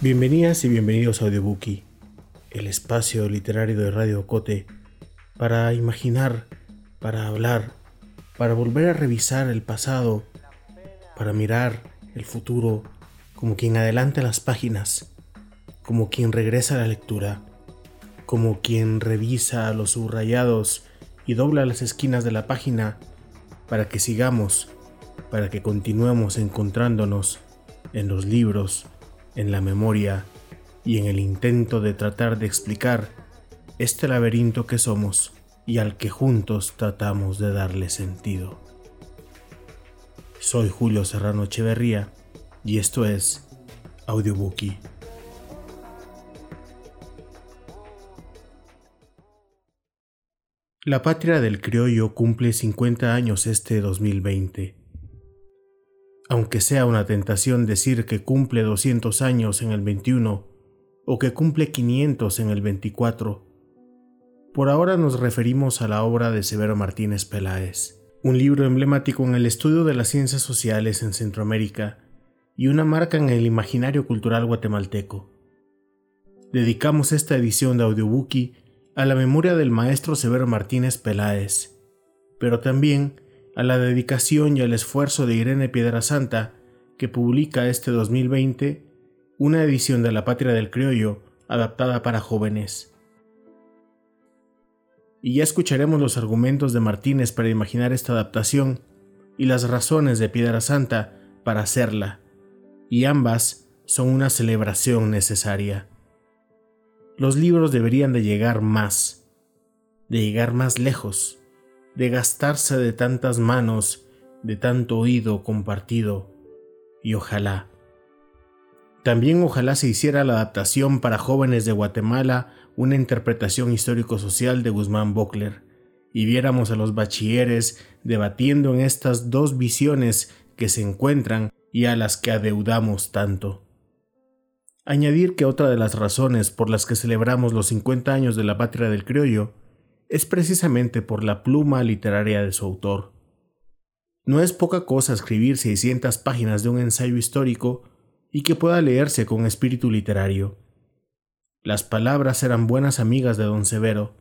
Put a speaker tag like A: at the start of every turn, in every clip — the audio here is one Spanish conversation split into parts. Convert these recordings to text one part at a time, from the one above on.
A: Bienvenidas y bienvenidos a Audiobookie, el espacio literario de Radio Cote para imaginar, para hablar, para volver a revisar el pasado, para mirar el futuro como quien adelanta las páginas, como quien regresa a la lectura, como quien revisa los subrayados y dobla las esquinas de la página para que sigamos, para que continuemos encontrándonos en los libros, en la memoria y en el intento de tratar de explicar este laberinto que somos y al que juntos tratamos de darle sentido. Soy Julio Serrano Echeverría y esto es Audiobookie. La patria del criollo cumple 50 años este 2020. Aunque sea una tentación decir que cumple 200 años en el 21 o que cumple 500 en el 24, por ahora nos referimos a la obra de Severo Martínez Peláez, un libro emblemático en el estudio de las ciencias sociales en Centroamérica y una marca en el imaginario cultural guatemalteco. Dedicamos esta edición de Audiobookie a la memoria del maestro Severo Martínez Peláez, pero también a la dedicación y al esfuerzo de Irene Piedrasanta, que publica este 2020 una edición de La Patria del Criollo adaptada para jóvenes. Y ya escucharemos los argumentos de Martínez para imaginar esta adaptación y las razones de Piedrasanta para hacerla y ambas son una celebración necesaria. Los libros deberían de llegar más, de llegar más lejos, de gastarse de tantas manos, de tanto oído compartido, y ojalá. También ojalá se hiciera la adaptación para jóvenes de Guatemala una interpretación histórico-social de Guzmán Bockler, y viéramos a los bachilleres debatiendo en estas dos visiones que se encuentran y a las que adeudamos tanto. Añadir que otra de las razones por las que celebramos los 50 años de la patria del criollo es precisamente por la pluma literaria de su autor. No es poca cosa escribir 600 páginas de un ensayo histórico y que pueda leerse con espíritu literario. Las palabras eran buenas amigas de don Severo,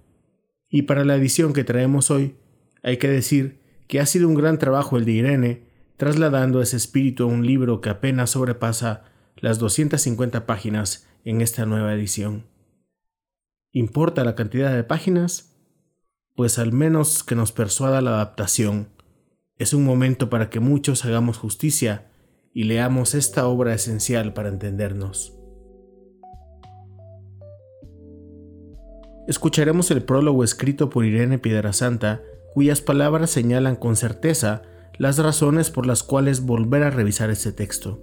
A: y para la edición que traemos hoy, hay que decir que ha sido un gran trabajo el de Irene trasladando ese espíritu a un libro que apenas sobrepasa las 250 páginas en esta nueva edición. ¿Importa la cantidad de páginas? Pues al menos que nos persuada la adaptación. Es un momento para que muchos hagamos justicia y leamos esta obra esencial para entendernos. Escucharemos el prólogo escrito por Irene Piedrasanta, cuyas palabras señalan con certeza las razones por las cuales volver a revisar este texto.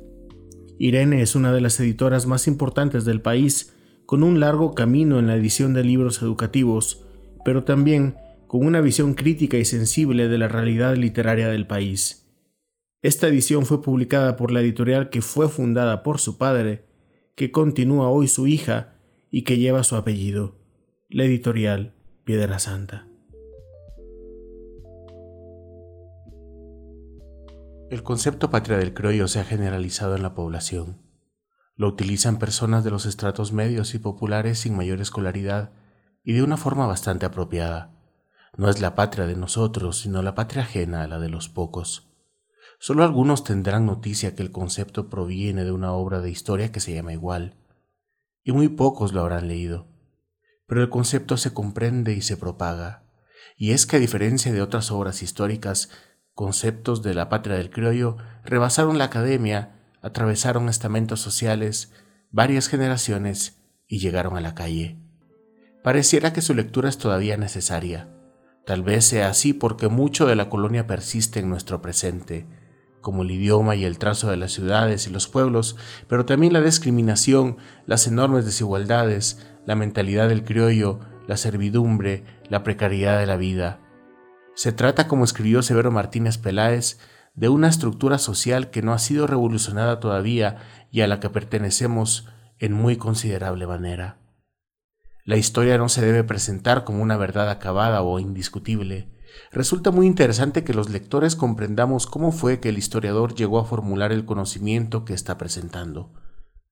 A: Irene es una de las editoras más importantes del país, con un largo camino en la edición de libros educativos, pero también con una visión crítica y sensible de la realidad literaria del país. Esta edición fue publicada por la editorial que fue fundada por su padre, que continúa hoy su hija y que lleva su apellido, la editorial Piedra Santa.
B: El concepto patria del criollo se ha generalizado en la población. Lo utilizan personas de los estratos medios y populares sin mayor escolaridad y de una forma bastante apropiada. No es la patria de nosotros, sino la patria ajena a la de los pocos. Solo algunos tendrán noticia que el concepto proviene de una obra de historia que se llama igual, y muy pocos lo habrán leído. Pero el concepto se comprende y se propaga, y es que a diferencia de otras obras históricas, conceptos de la patria del criollo rebasaron la academia, atravesaron estamentos sociales, varias generaciones y llegaron a la calle. Pareciera que su lectura es todavía necesaria. Tal vez sea así porque mucho de la colonia persiste en nuestro presente, como el idioma y el trazo de las ciudades y los pueblos, pero también la discriminación, las enormes desigualdades, la mentalidad del criollo, la servidumbre, la precariedad de la vida. Se trata, como escribió Severo Martínez Peláez, de una estructura social que no ha sido revolucionada todavía y a la que pertenecemos en muy considerable manera. La historia no se debe presentar como una verdad acabada o indiscutible,
A: resulta muy interesante que los lectores comprendamos cómo fue que el historiador llegó a formular el conocimiento que está presentando,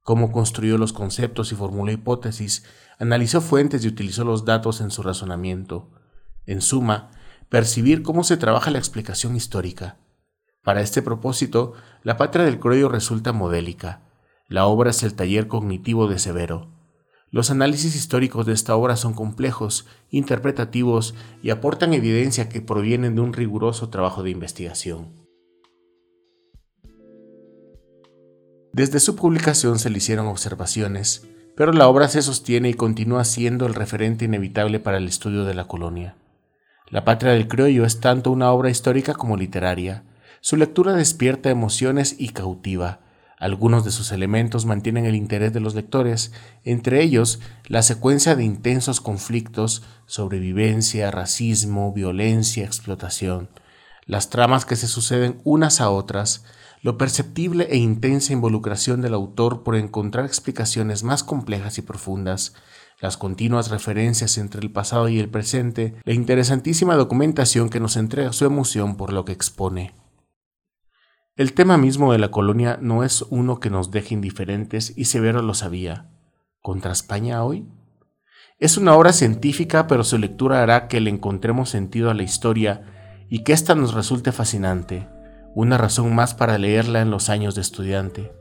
A: cómo construyó los conceptos y formuló hipótesis, analizó fuentes y utilizó los datos en su razonamiento. En suma, percibir cómo se trabaja la explicación histórica. Para este propósito, La Patria del Croyo resulta modélica. La obra es el taller cognitivo de Severo. Los análisis históricos de esta obra son complejos, interpretativos y aportan evidencia que provienen de un riguroso trabajo de investigación. Desde su publicación se le hicieron observaciones, pero la obra se sostiene y continúa siendo el referente inevitable para el estudio de la colonia. La Patria del Criollo es tanto una obra histórica como literaria. Su lectura despierta emociones y cautiva, algunos de sus elementos mantienen el interés de los lectores, entre ellos la secuencia de intensos conflictos, sobrevivencia, racismo, violencia, explotación, las tramas que se suceden unas a otras, lo perceptible e intensa involucración del autor por encontrar explicaciones más complejas y profundas, las continuas referencias entre el pasado y el presente, la interesantísima documentación que nos entrega su emoción por lo que expone. El tema mismo de la colonia no es uno que nos deje indiferentes y Severo lo sabía. ¿Contra España hoy? Es una obra científica, pero su lectura hará que le encontremos sentido a la historia y que ésta nos resulte fascinante, una razón más para leerla en los años de estudiante.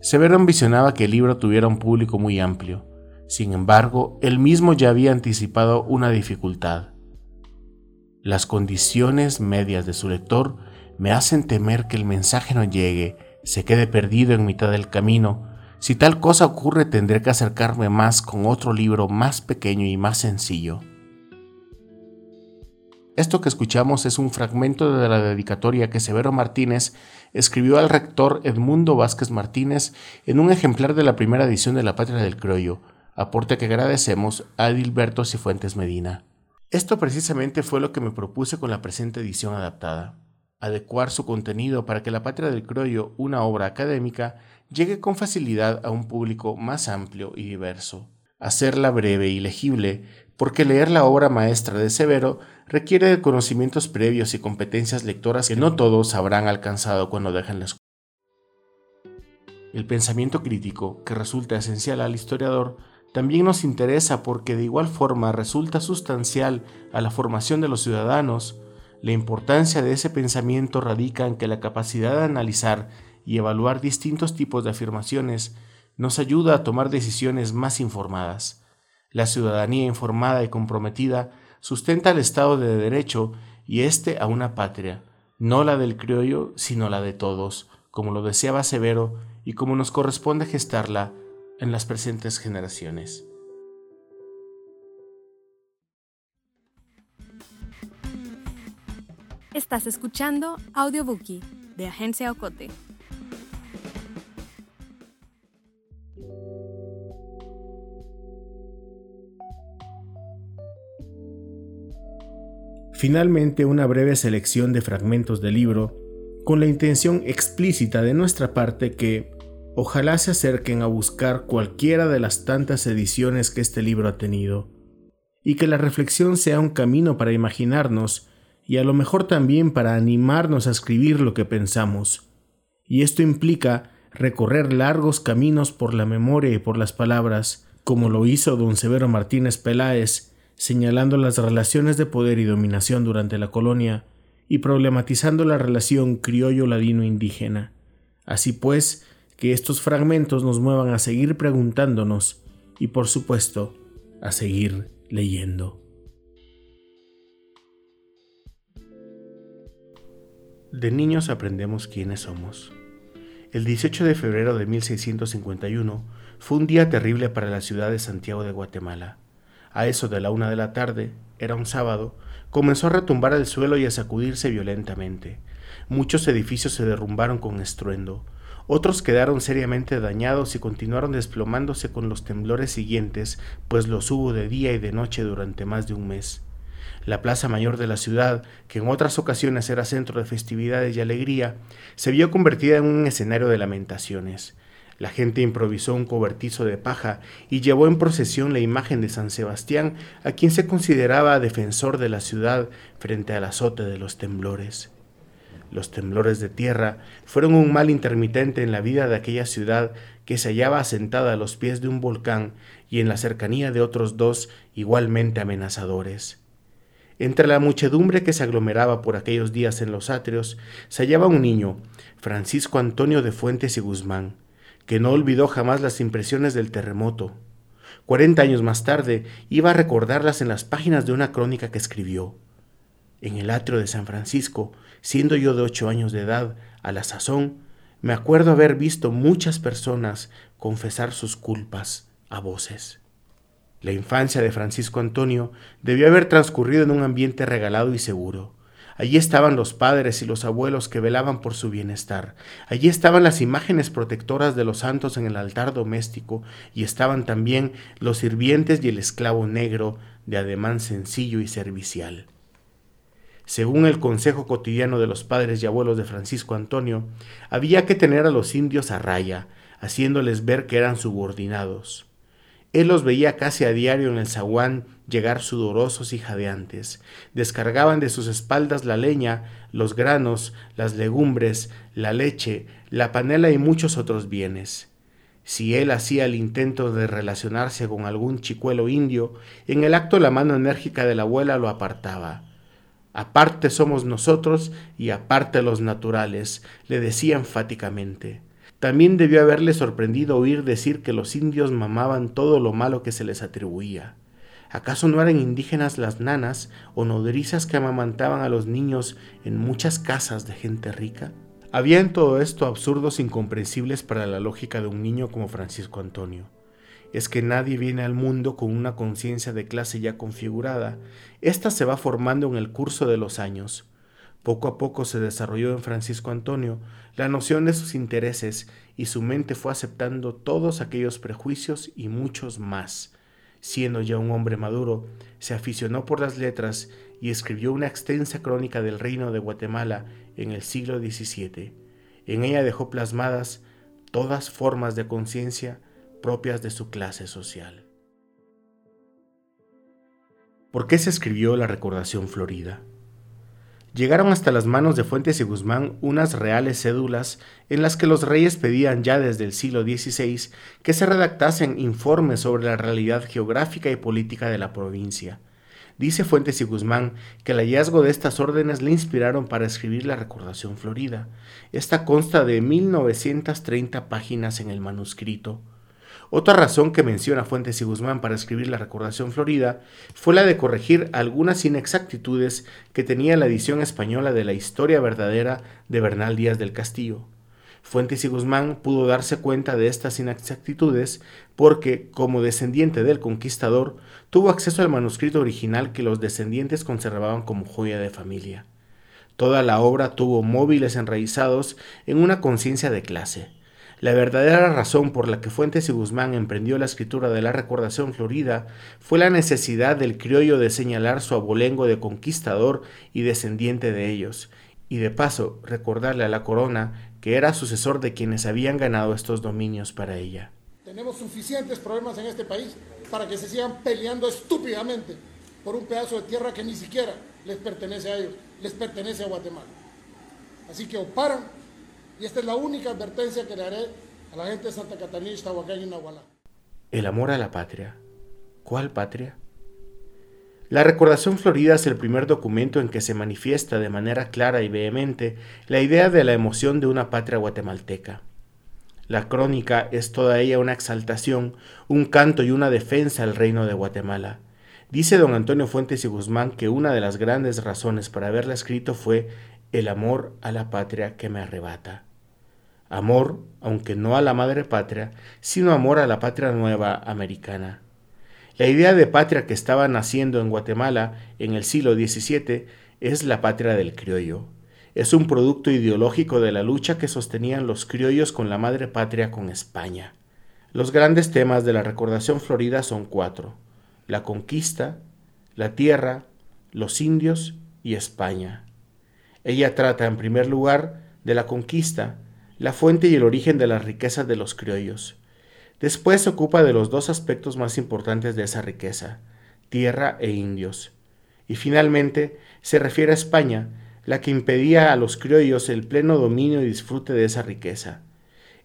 A: Severo ambicionaba que el libro tuviera un público muy amplio, sin embargo, él mismo ya había anticipado una dificultad. Las condiciones medias de su lector me hacen temer que el mensaje no llegue, se quede perdido en mitad del camino. Si tal cosa ocurre tendré que acercarme más con otro libro más pequeño y más sencillo. Esto que escuchamos es un fragmento de la dedicatoria que Severo Martínez escribió al rector Edmundo Vázquez Martínez en un ejemplar de la primera edición de La Patria del Criollo, aporte que agradecemos a Adilberto Cifuentes Medina. Esto precisamente fue lo que me propuse con la presente edición adaptada adecuar su contenido para que La Patria del Croyo, una obra académica, llegue con facilidad a un público más amplio y diverso. Hacerla breve y legible, porque leer la obra maestra de Severo requiere de conocimientos previos y competencias lectoras que no todos habrán alcanzado cuando dejan la escuela. El pensamiento crítico, que resulta esencial al historiador, también nos interesa porque de igual forma resulta sustancial a la formación de los ciudadanos, la importancia de ese pensamiento radica en que la capacidad de analizar y evaluar distintos tipos de afirmaciones nos ayuda a tomar decisiones más informadas. La ciudadanía informada y comprometida sustenta el Estado de Derecho y éste a una patria, no la del criollo, sino la de todos, como lo deseaba Severo y como nos corresponde gestarla en las presentes generaciones.
C: Estás escuchando Audiobookie de Agencia Ocote.
D: Finalmente, una breve selección de fragmentos del libro con la intención explícita de nuestra parte que ojalá se acerquen a buscar cualquiera de las tantas ediciones que este libro ha tenido, y que la reflexión sea un camino para imaginarnos y a lo mejor también para animarnos a escribir lo que pensamos. Y esto implica recorrer largos caminos por la memoria y por las palabras, como lo hizo don Severo Martínez Peláez, señalando las relaciones de poder y dominación durante la colonia y problematizando la relación criollo-ladino-indígena. Así pues, que estos fragmentos nos muevan a seguir preguntándonos y, por supuesto, a seguir leyendo.
A: De niños aprendemos quiénes somos. El 18 de febrero de 1651 fue un día terrible para la ciudad de Santiago de Guatemala. A eso de la una de la tarde, era un sábado, comenzó a retumbar el suelo y a sacudirse violentamente. Muchos edificios se derrumbaron con estruendo, otros quedaron seriamente dañados y continuaron desplomándose con los temblores siguientes, pues los hubo de día y de noche durante más de un mes. La plaza mayor de la ciudad, que en otras ocasiones era centro de festividades y alegría, se vio convertida en un escenario de lamentaciones. La gente improvisó un cobertizo de paja y llevó en procesión la imagen de San Sebastián, a quien se consideraba defensor de la ciudad frente al azote de los temblores. Los temblores de tierra fueron un mal intermitente en la vida de aquella ciudad que se hallaba asentada a los pies de un volcán y en la cercanía de otros dos igualmente amenazadores. Entre la muchedumbre que se aglomeraba por aquellos días en los atrios, se hallaba un niño, Francisco Antonio de Fuentes y Guzmán, que no olvidó jamás las impresiones del terremoto. Cuarenta años más tarde iba a recordarlas en las páginas de una crónica que escribió. En el atrio de San Francisco, siendo yo de ocho años de edad, a la sazón, me acuerdo haber visto muchas personas confesar sus culpas a voces. La infancia de Francisco Antonio debió haber transcurrido en un ambiente regalado y seguro. Allí estaban los padres y los abuelos que velaban por su bienestar. Allí estaban las imágenes protectoras de los santos en el altar doméstico y estaban también los sirvientes y el esclavo negro de ademán sencillo y servicial. Según el consejo cotidiano de los padres y abuelos de Francisco Antonio, había que tener a los indios a raya, haciéndoles ver que eran subordinados. Él los veía casi a diario en el zaguán llegar sudorosos y jadeantes. Descargaban de sus espaldas la leña, los granos, las legumbres, la leche, la panela y muchos otros bienes. Si él hacía el intento de relacionarse con algún chicuelo indio, en el acto la mano enérgica de la abuela lo apartaba. Aparte somos nosotros y aparte los naturales, le decía enfáticamente. También debió haberle sorprendido oír decir que los indios mamaban todo lo malo que se les atribuía. ¿Acaso no eran indígenas las nanas o nodrizas que amamantaban a los niños en muchas casas de gente rica? Había en todo esto absurdos incomprensibles para la lógica de un niño como Francisco Antonio. Es que nadie viene al mundo con una conciencia de clase ya configurada. Esta se va formando en el curso de los años. Poco a poco se desarrolló en Francisco Antonio la noción de sus intereses y su mente fue aceptando todos aquellos prejuicios y muchos más. Siendo ya un hombre maduro, se aficionó por las letras y escribió una extensa crónica del reino de Guatemala en el siglo XVII. En ella dejó plasmadas todas formas de conciencia propias de su clase social. ¿Por qué se escribió la Recordación Florida? Llegaron hasta las manos de Fuentes y Guzmán unas reales cédulas en las que los reyes pedían ya desde el siglo XVI que se redactasen informes sobre la realidad geográfica y política de la provincia. Dice Fuentes y Guzmán que el hallazgo de estas órdenes le inspiraron para escribir la Recordación Florida. Esta consta de 1930 páginas en el manuscrito. Otra razón que menciona Fuentes y Guzmán para escribir la Recordación Florida fue la de corregir algunas inexactitudes que tenía la edición española de la historia verdadera de Bernal Díaz del Castillo. Fuentes y Guzmán pudo darse cuenta de estas inexactitudes porque, como descendiente del conquistador, tuvo acceso al manuscrito original que los descendientes conservaban como joya de familia. Toda la obra tuvo móviles enraizados en una conciencia de clase la verdadera razón por la que Fuentes y Guzmán emprendió la escritura de la Recordación Florida fue la necesidad del criollo de señalar su abolengo de conquistador y descendiente de ellos, y de paso recordarle a la corona que era sucesor de quienes habían ganado estos dominios para ella.
E: Tenemos suficientes problemas en este país para que se sigan peleando estúpidamente por un pedazo de tierra que ni siquiera les pertenece a ellos, les pertenece a Guatemala. Así que o paran y esta es la única advertencia que le haré a la gente de Santa Catarina, Ixtahuacán y Nahualá.
A: El amor a la patria. ¿Cuál patria? La Recordación Florida es el primer documento en que se manifiesta de manera clara y vehemente la idea de la emoción de una patria guatemalteca. La crónica es toda ella una exaltación, un canto y una defensa al reino de Guatemala. Dice don Antonio Fuentes y Guzmán que una de las grandes razones para haberla escrito fue el amor a la patria que me arrebata. Amor, aunque no a la madre patria, sino amor a la patria nueva americana. La idea de patria que estaba naciendo en Guatemala en el siglo XVII es la patria del criollo. Es un producto ideológico de la lucha que sostenían los criollos con la madre patria con España. Los grandes temas de la recordación florida son cuatro. La conquista, la tierra, los indios y España. Ella trata en primer lugar de la conquista, la fuente y el origen de las riquezas de los criollos. Después se ocupa de los dos aspectos más importantes de esa riqueza, tierra e indios. Y finalmente se refiere a España, la que impedía a los criollos el pleno dominio y disfrute de esa riqueza.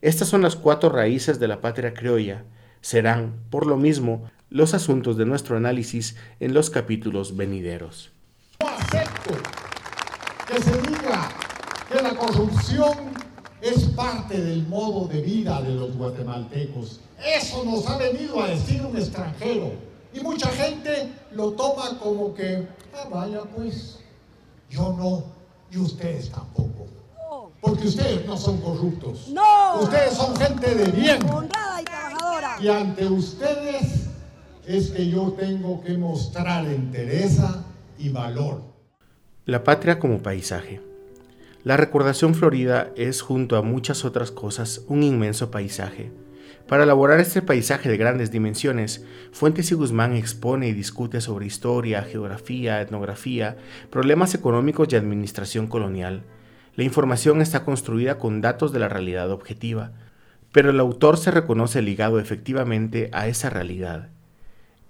A: Estas son las cuatro raíces de la patria criolla. Serán, por lo mismo, los asuntos de nuestro análisis en los capítulos venideros.
F: No acepto que se diga que la corrupción es parte del modo de vida de los guatemaltecos. Eso nos ha venido a decir un extranjero. Y mucha gente lo toma como que, ah, vaya pues, yo no, y ustedes tampoco. Porque ustedes no son corruptos.
G: No.
F: Ustedes son gente de bien.
G: Honrada y trabajadora.
F: Y ante ustedes es que yo tengo que mostrar entereza y valor.
A: La patria como paisaje. La recordación florida es, junto a muchas otras cosas, un inmenso paisaje. Para elaborar este paisaje de grandes dimensiones, Fuentes y Guzmán expone y discute sobre historia, geografía, etnografía, problemas económicos y administración colonial. La información está construida con datos de la realidad objetiva, pero el autor se reconoce ligado efectivamente a esa realidad.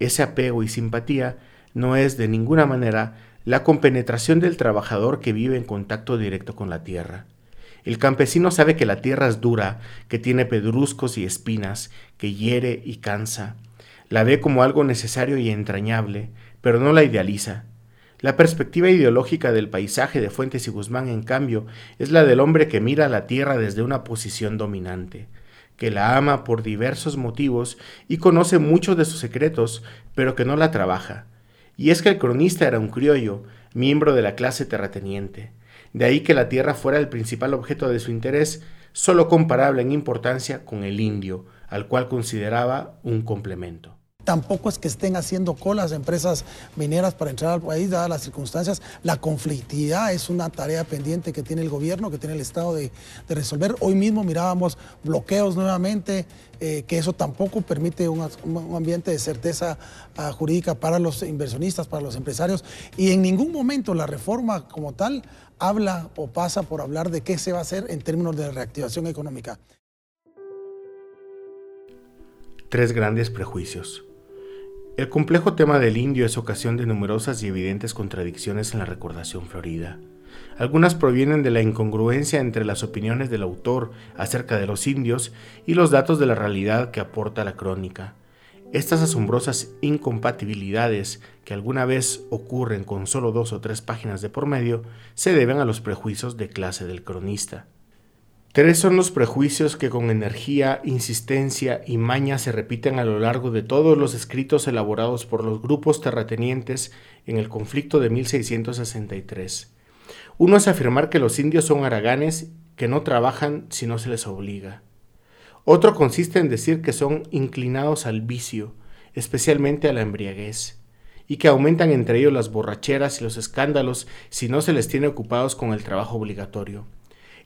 A: Ese apego y simpatía no es de ninguna manera la compenetración del trabajador que vive en contacto directo con la tierra. El campesino sabe que la tierra es dura, que tiene pedruscos y espinas, que hiere y cansa. La ve como algo necesario y entrañable, pero no la idealiza. La perspectiva ideológica del paisaje de Fuentes y Guzmán, en cambio, es la del hombre que mira la tierra desde una posición dominante, que la ama por diversos motivos y conoce muchos de sus secretos, pero que no la trabaja, y es que el cronista era un criollo, miembro de la clase terrateniente. De ahí que la tierra fuera el principal objeto de su interés, solo comparable en importancia con el indio, al cual consideraba un complemento.
H: Tampoco es que estén haciendo colas empresas mineras para entrar al país, dadas las circunstancias. La conflictividad es una tarea pendiente que tiene el gobierno, que tiene el Estado de, resolver. Hoy mismo mirábamos bloqueos nuevamente, eh, que eso tampoco permite un, ambiente de certeza ah, jurídica para los inversionistas, para los empresarios. Y en ningún momento la reforma como tal habla o pasa por hablar de qué se va a hacer en términos de reactivación económica.
A: Tres grandes prejuicios. El complejo tema del indio es ocasión de numerosas y evidentes contradicciones en la recordación florida. Algunas provienen de la incongruencia entre las opiniones del autor acerca de los indios y los datos de la realidad que aporta la crónica. Estas asombrosas incompatibilidades que alguna vez ocurren con solo dos o tres páginas de por medio se deben a los prejuicios de clase del cronista. Tres son los prejuicios que con energía, insistencia y maña se repiten a lo largo de todos los escritos elaborados por los grupos terratenientes en el conflicto de 1663. Uno es afirmar que los indios son haraganes que no trabajan si no se les obliga. Otro consiste en decir que son inclinados al vicio, especialmente a la embriaguez, y que aumentan entre ellos las borracheras y los escándalos si no se les tiene ocupados con el trabajo obligatorio.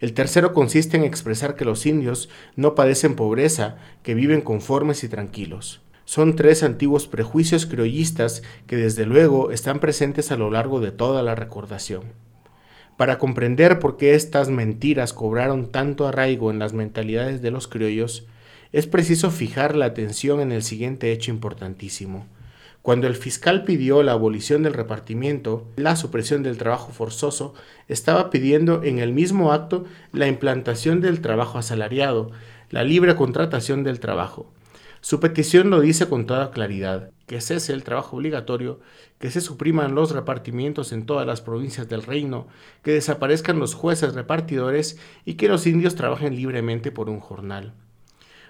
A: El tercero consiste en expresar que los indios no padecen pobreza, que viven conformes y tranquilos. Son tres antiguos prejuicios criollistas que desde luego están presentes a lo largo de toda la recordación. Para comprender por qué estas mentiras cobraron tanto arraigo en las mentalidades de los criollos, es preciso fijar la atención en el siguiente hecho importantísimo. Cuando el fiscal pidió la abolición del repartimiento, la supresión del trabajo forzoso, estaba pidiendo en el mismo acto la implantación del trabajo asalariado, la libre contratación del trabajo. Su petición lo dice con toda claridad, que cese el trabajo obligatorio, que se supriman los repartimientos en todas las provincias del reino, que desaparezcan los jueces repartidores y que los indios trabajen libremente por un jornal.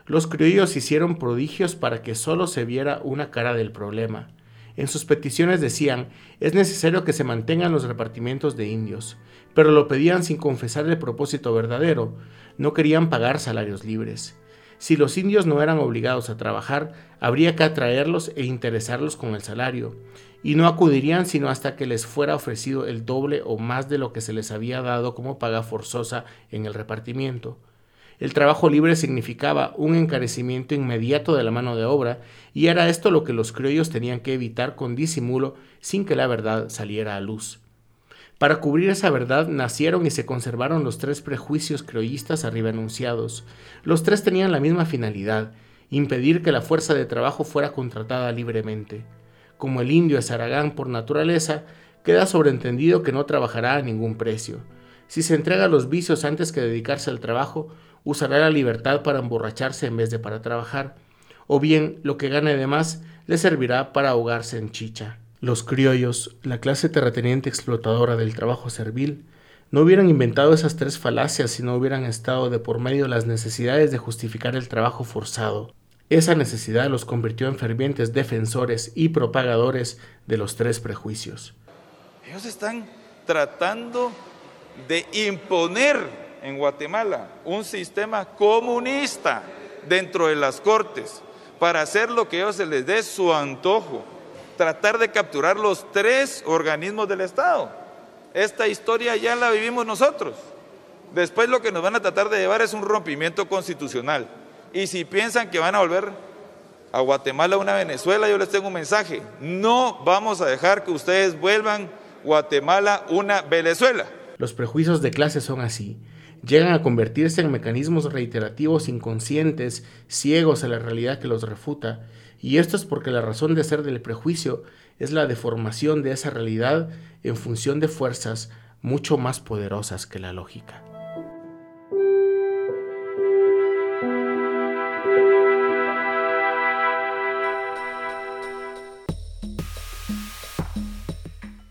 A: Los criollos hicieron prodigios para que solo se viera una cara del problema. En sus peticiones decían, es necesario que se mantengan los repartimientos de indios, pero lo pedían sin confesar el propósito verdadero, no querían pagar salarios libres. Si los indios no eran obligados a trabajar, habría que atraerlos e interesarlos con el salario, y no acudirían sino hasta que les fuera ofrecido el doble o más de lo que se les había dado como paga forzosa en el repartimiento. El trabajo libre significaba un encarecimiento inmediato de la mano de obra, y era esto lo que los criollos tenían que evitar con disimulo sin que la verdad saliera a luz. Para cubrir esa verdad nacieron y se conservaron los tres prejuicios criollistas arriba enunciados. Los tres tenían la misma finalidad, impedir que la fuerza de trabajo fuera contratada libremente. Como el indio es aragán por naturaleza, queda sobreentendido que no trabajará a ningún precio. Si se entrega a los vicios antes que dedicarse al trabajo, usará la libertad para emborracharse en vez de para trabajar, o bien lo que gane de más le servirá para ahogarse en chicha. Los criollos, la clase terrateniente explotadora del trabajo servil, no hubieran inventado esas tres falacias si no hubieran estado de por medio las necesidades de justificar el trabajo forzado. Esa necesidad los convirtió en fervientes defensores y propagadores de los tres prejuicios.
G: Ellos están tratando de imponer en Guatemala un sistema comunista dentro de las cortes para hacer lo que ellos se les dé su antojo, tratar de capturar los tres organismos del Estado. Esta historia ya la vivimos nosotros. Después lo que nos van a tratar de llevar es un rompimiento constitucional. Y si piensan que van a volver a Guatemala una Venezuela, yo les tengo un mensaje. No vamos a dejar que ustedes vuelvan Guatemala una Venezuela.
A: Los prejuicios de clase son así. Llegan a convertirse en mecanismos reiterativos inconscientes, ciegos a la realidad que los refuta, y esto es porque la razón de ser del prejuicio es la deformación de esa realidad en función de fuerzas mucho más poderosas que la lógica.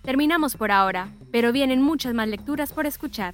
C: Terminamos por ahora, pero vienen muchas más lecturas por escuchar.